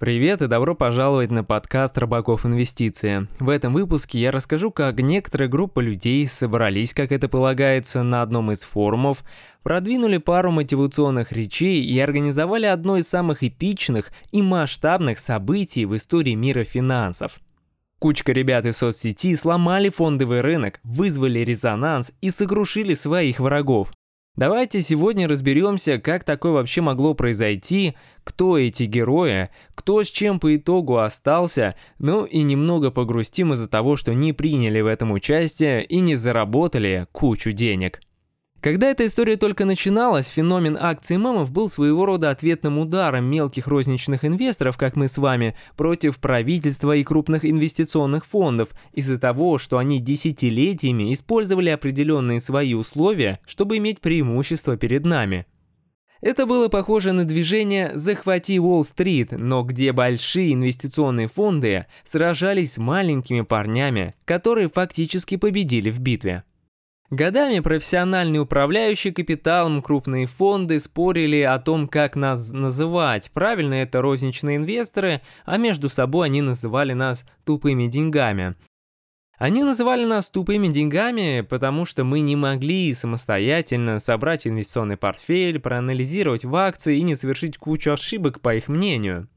Привет и добро пожаловать на подкаст «Рыбаков Инвестиции». В этом выпуске я расскажу, как некоторая группа людей собрались, как это полагается, на одном из форумов, продвинули пару мотивационных речей и организовали одно из самых эпичных и масштабных событий в истории мира финансов. Кучка ребят из соцсети сломали фондовый рынок, вызвали резонанс и сокрушили своих врагов. Давайте сегодня разберемся, как такое вообще могло произойти, кто эти герои, кто с чем по итогу остался, ну и немного погрустим из-за того, что не приняли в этом участие и не заработали кучу денег. Когда эта история только начиналась, феномен акций мемов был своего рода ответным ударом мелких розничных инвесторов, как мы с вами, против правительства и крупных инвестиционных фондов из-за того, что они десятилетиями использовали определенные свои условия, чтобы иметь преимущество перед нами. Это было похоже на движение «Захвати Уолл-стрит», но где большие инвестиционные фонды сражались с маленькими парнями, которые фактически победили в битве. Годами профессиональный управляющий капиталом, крупные фонды спорили о том, как нас называть. Правильно это розничные инвесторы, а между собой они называли нас тупыми деньгами. Они называли нас тупыми деньгами, потому что мы не могли самостоятельно собрать инвестиционный портфель, проанализировать в акции и не совершить кучу ошибок, по их мнению.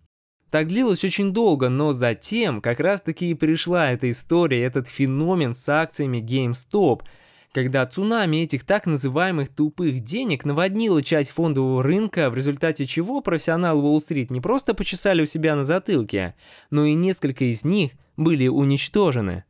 Так длилось очень долго, но затем как раз таки и пришла эта история, этот феномен с акциями GameStop – когда цунами этих так называемых тупых денег наводнило часть фондового рынка, в результате чего профессионалы Уолл-стрит не просто почесали у себя на затылке, но и несколько из них были уничтожены.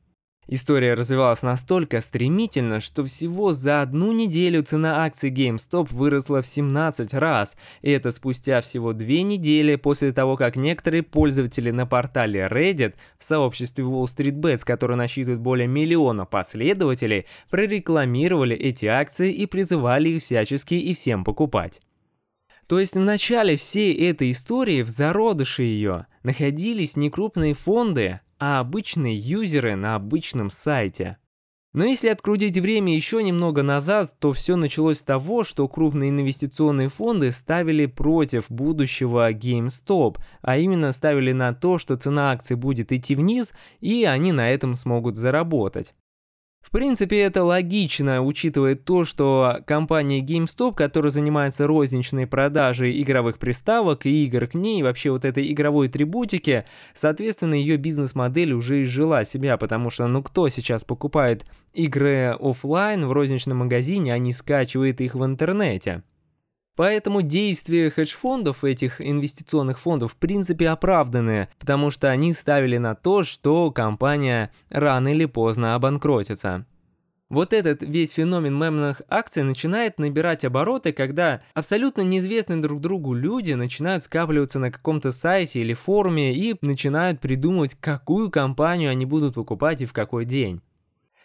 История развивалась настолько стремительно, что всего за одну неделю цена акций GameStop выросла в 17 раз, и это спустя всего две недели после того, как некоторые пользователи на портале Reddit в сообществе Wall Street Bets, который насчитывает более миллиона последователей, прорекламировали эти акции и призывали их всячески и всем покупать. То есть в начале всей этой истории, в зародыше ее, находились некрупные фонды, а обычные юзеры на обычном сайте. Но если открутить время еще немного назад, то все началось с того, что крупные инвестиционные фонды ставили против будущего GameStop, а именно ставили на то, что цена акций будет идти вниз, и они на этом смогут заработать. В принципе, это логично, учитывая то, что компания GameStop, которая занимается розничной продажей игровых приставок и игр к ней, вообще вот этой игровой атрибутики, соответственно, ее бизнес-модель уже изжила себя, потому что, ну, кто сейчас покупает игры офлайн в розничном магазине, а не скачивает их в интернете? Поэтому действия хедж-фондов, этих инвестиционных фондов, в принципе оправданы, потому что они ставили на то, что компания рано или поздно обанкротится. Вот этот весь феномен мемных акций начинает набирать обороты, когда абсолютно неизвестные друг другу люди начинают скапливаться на каком-то сайте или форуме и начинают придумывать, какую компанию они будут покупать и в какой день.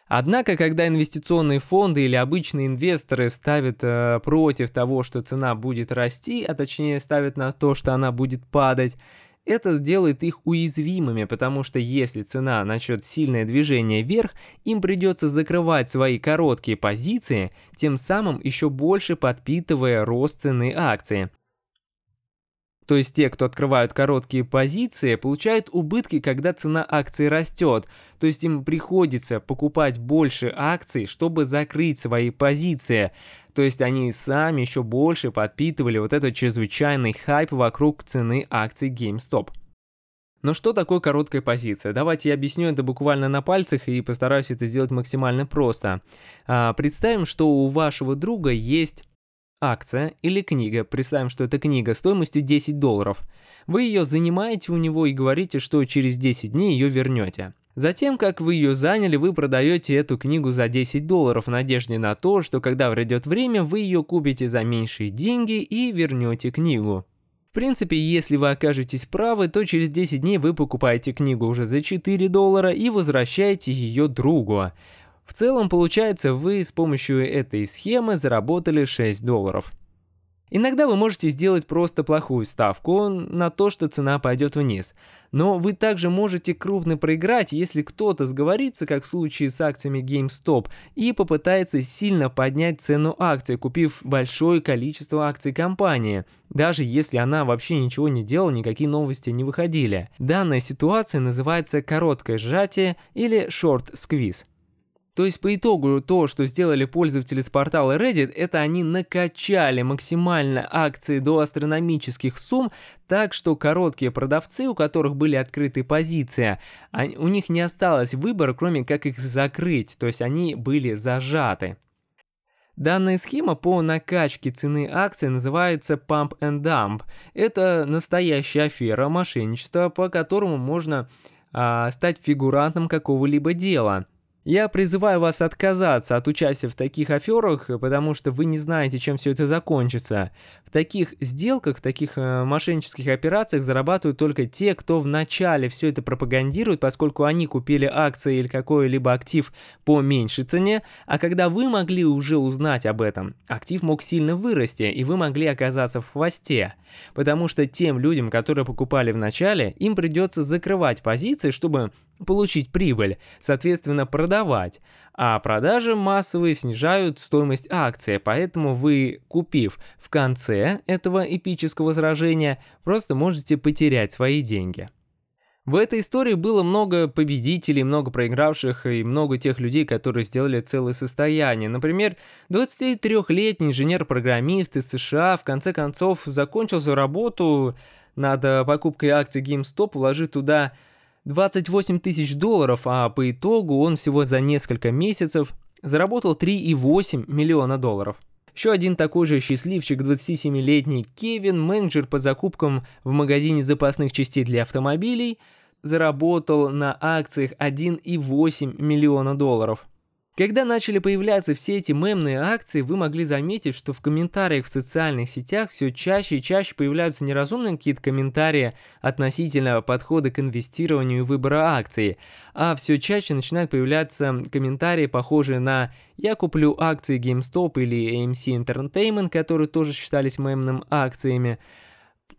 Однако, когда инвестиционные фонды или обычные инвесторы ставят э, против того, что цена будет расти, а точнее ставят на то, что она будет падать, это сделает их уязвимыми, потому что если цена начнет сильное движение вверх, им придется закрывать свои короткие позиции, тем самым еще больше подпитывая рост цены акции. То есть те, кто открывают короткие позиции, получают убытки, когда цена акции растет. То есть им приходится покупать больше акций, чтобы закрыть свои позиции. То есть они сами еще больше подпитывали вот этот чрезвычайный хайп вокруг цены акций GameStop. Но что такое короткая позиция? Давайте я объясню это буквально на пальцах и постараюсь это сделать максимально просто. А, представим, что у вашего друга есть акция или книга, представим, что это книга стоимостью 10 долларов. Вы ее занимаете у него и говорите, что через 10 дней ее вернете. Затем, как вы ее заняли, вы продаете эту книгу за 10 долларов в надежде на то, что когда придет время, вы ее купите за меньшие деньги и вернете книгу. В принципе, если вы окажетесь правы, то через 10 дней вы покупаете книгу уже за 4 доллара и возвращаете ее другу. В целом, получается, вы с помощью этой схемы заработали 6 долларов. Иногда вы можете сделать просто плохую ставку на то, что цена пойдет вниз. Но вы также можете крупно проиграть, если кто-то сговорится, как в случае с акциями GameStop, и попытается сильно поднять цену акций, купив большое количество акций компании, даже если она вообще ничего не делала, никакие новости не выходили. Данная ситуация называется короткое сжатие или short squeeze. То есть по итогу то, что сделали пользователи с портала Reddit, это они накачали максимально акции до астрономических сумм, так что короткие продавцы, у которых были открытые позиции, у них не осталось выбора, кроме как их закрыть, то есть они были зажаты. Данная схема по накачке цены акций называется Pump and Dump. Это настоящая афера мошенничества, по которому можно а, стать фигурантом какого-либо дела – я призываю вас отказаться от участия в таких аферах, потому что вы не знаете, чем все это закончится. В таких сделках, в таких э, мошеннических операциях зарабатывают только те, кто вначале все это пропагандирует, поскольку они купили акции или какой-либо актив по меньшей цене, а когда вы могли уже узнать об этом, актив мог сильно вырасти, и вы могли оказаться в хвосте. Потому что тем людям, которые покупали в начале, им придется закрывать позиции, чтобы получить прибыль, соответственно продавать, а продажи массовые снижают стоимость акции, поэтому вы, купив в конце этого эпического сражения, просто можете потерять свои деньги. В этой истории было много победителей, много проигравших и много тех людей, которые сделали целое состояние. Например, 23-летний инженер-программист из США в конце концов закончил свою работу над покупкой акций GameStop, вложив туда 28 тысяч долларов, а по итогу он всего за несколько месяцев заработал 3,8 миллиона долларов. Еще один такой же счастливчик, 27-летний Кевин, менеджер по закупкам в магазине запасных частей для автомобилей, заработал на акциях 1,8 миллиона долларов. Когда начали появляться все эти мемные акции, вы могли заметить, что в комментариях в социальных сетях все чаще и чаще появляются неразумные какие-то комментарии относительно подхода к инвестированию и выбора акций, а все чаще начинают появляться комментарии, похожие на «я куплю акции GameStop» или AMC Entertainment, которые тоже считались мемным акциями,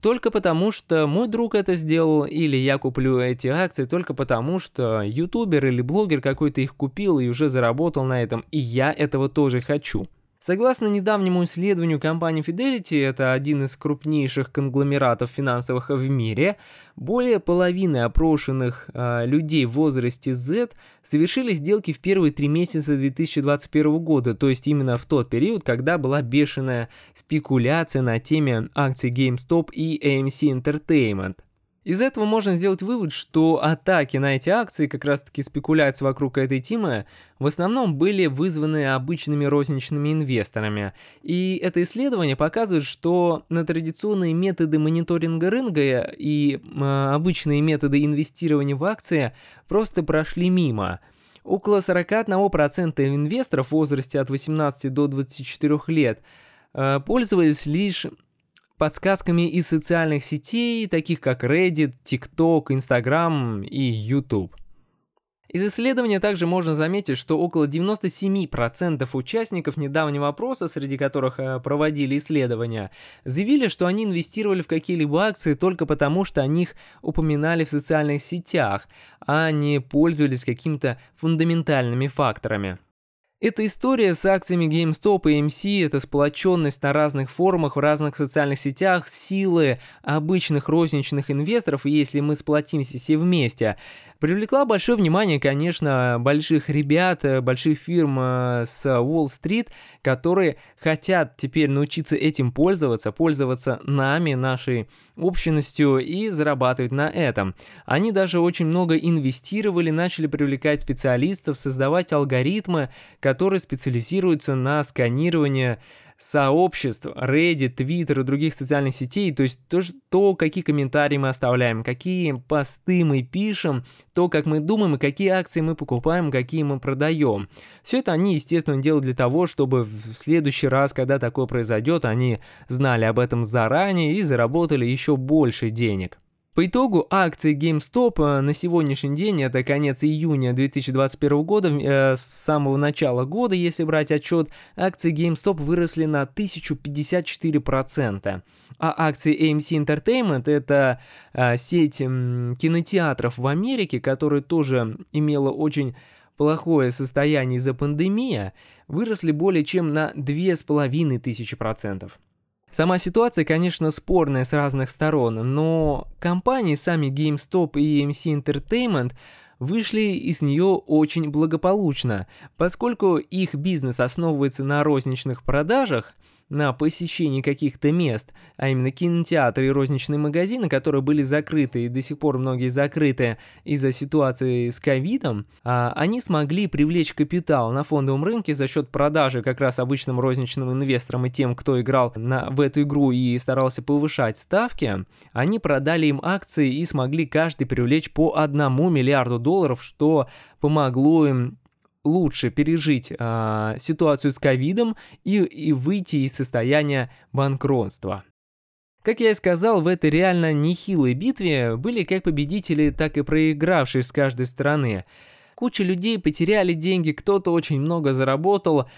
только потому, что мой друг это сделал, или я куплю эти акции только потому, что ютубер или блогер какой-то их купил и уже заработал на этом, и я этого тоже хочу. Согласно недавнему исследованию компании Fidelity, это один из крупнейших конгломератов финансовых в мире, более половины опрошенных э, людей в возрасте Z совершили сделки в первые три месяца 2021 года, то есть именно в тот период, когда была бешеная спекуляция на теме акций GameStop и AMC Entertainment. Из этого можно сделать вывод, что атаки на эти акции, как раз таки спекуляции вокруг этой темы, в основном были вызваны обычными розничными инвесторами. И это исследование показывает, что на традиционные методы мониторинга рынка и э, обычные методы инвестирования в акции просто прошли мимо. Около 41% инвесторов в возрасте от 18 до 24 лет э, пользовались лишь подсказками из социальных сетей, таких как Reddit, TikTok, Instagram и YouTube. Из исследования также можно заметить, что около 97% участников недавнего опроса, среди которых э, проводили исследования, заявили, что они инвестировали в какие-либо акции только потому, что о них упоминали в социальных сетях, а не пользовались какими-то фундаментальными факторами. Эта история с акциями GameStop и MC, это сплоченность на разных форумах, в разных социальных сетях, силы обычных розничных инвесторов, если мы сплотимся все вместе, Привлекла большое внимание, конечно, больших ребят, больших фирм э, с Уолл-стрит, которые хотят теперь научиться этим пользоваться, пользоваться нами, нашей общностью и зарабатывать на этом. Они даже очень много инвестировали, начали привлекать специалистов, создавать алгоритмы, специализируются на сканировании сообществ, Reddit, Twitter и других социальных сетей, то есть то, то, какие комментарии мы оставляем, какие посты мы пишем, то, как мы думаем и какие акции мы покупаем, какие мы продаем. Все это они, естественно, делают для того, чтобы в следующий раз, когда такое произойдет, они знали об этом заранее и заработали еще больше денег. По итогу акции GameStop э, на сегодняшний день, это конец июня 2021 года, э, с самого начала года, если брать отчет, акции GameStop выросли на 1054%. А акции AMC Entertainment, это э, сеть э, кинотеатров в Америке, которая тоже имела очень плохое состояние из-за пандемии, выросли более чем на 2500%. Сама ситуация, конечно, спорная с разных сторон, но компании сами GameStop и AMC Entertainment вышли из нее очень благополучно, поскольку их бизнес основывается на розничных продажах – на посещении каких-то мест, а именно кинотеатры и розничные магазины, которые были закрыты и до сих пор многие закрыты из-за ситуации с ковидом, а, они смогли привлечь капитал на фондовом рынке за счет продажи как раз обычным розничным инвесторам и тем, кто играл на, в эту игру и старался повышать ставки, они продали им акции и смогли каждый привлечь по одному миллиарду долларов, что помогло им лучше пережить э, ситуацию с ковидом и, и выйти из состояния банкротства. Как я и сказал, в этой реально нехилой битве были как победители, так и проигравшие с каждой стороны. Куча людей потеряли деньги, кто-то очень много заработал,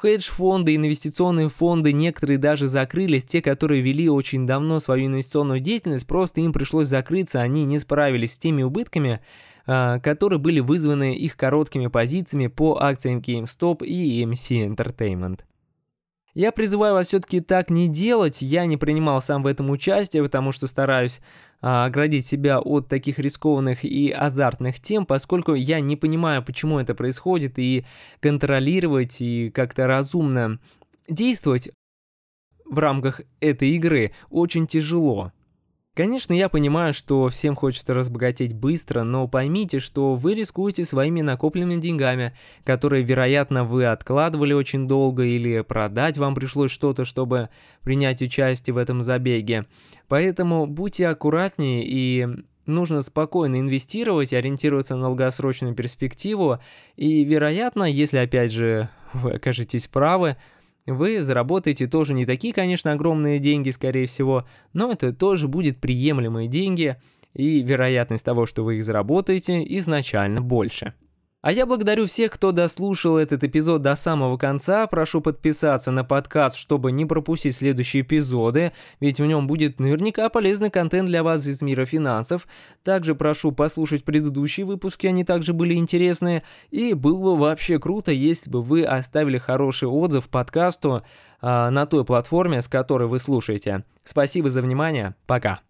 Хедж-фонды, инвестиционные фонды, некоторые даже закрылись, те, которые вели очень давно свою инвестиционную деятельность, просто им пришлось закрыться, они не справились с теми убытками, которые были вызваны их короткими позициями по акциям GameStop и EMC Entertainment. Я призываю вас все-таки так не делать, я не принимал сам в этом участие, потому что стараюсь а, оградить себя от таких рискованных и азартных тем, поскольку я не понимаю, почему это происходит, и контролировать и как-то разумно действовать в рамках этой игры очень тяжело. Конечно, я понимаю, что всем хочется разбогатеть быстро, но поймите, что вы рискуете своими накопленными деньгами, которые, вероятно, вы откладывали очень долго или продать вам пришлось что-то, чтобы принять участие в этом забеге. Поэтому будьте аккуратнее и нужно спокойно инвестировать, ориентироваться на долгосрочную перспективу, и, вероятно, если опять же вы окажетесь правы, вы заработаете тоже не такие, конечно, огромные деньги, скорее всего, но это тоже будет приемлемые деньги, и вероятность того, что вы их заработаете, изначально больше. А я благодарю всех, кто дослушал этот эпизод до самого конца. Прошу подписаться на подкаст, чтобы не пропустить следующие эпизоды, ведь в нем будет наверняка полезный контент для вас из мира финансов. Также прошу послушать предыдущие выпуски, они также были интересные. И было бы вообще круто, если бы вы оставили хороший отзыв подкасту э, на той платформе, с которой вы слушаете. Спасибо за внимание, пока.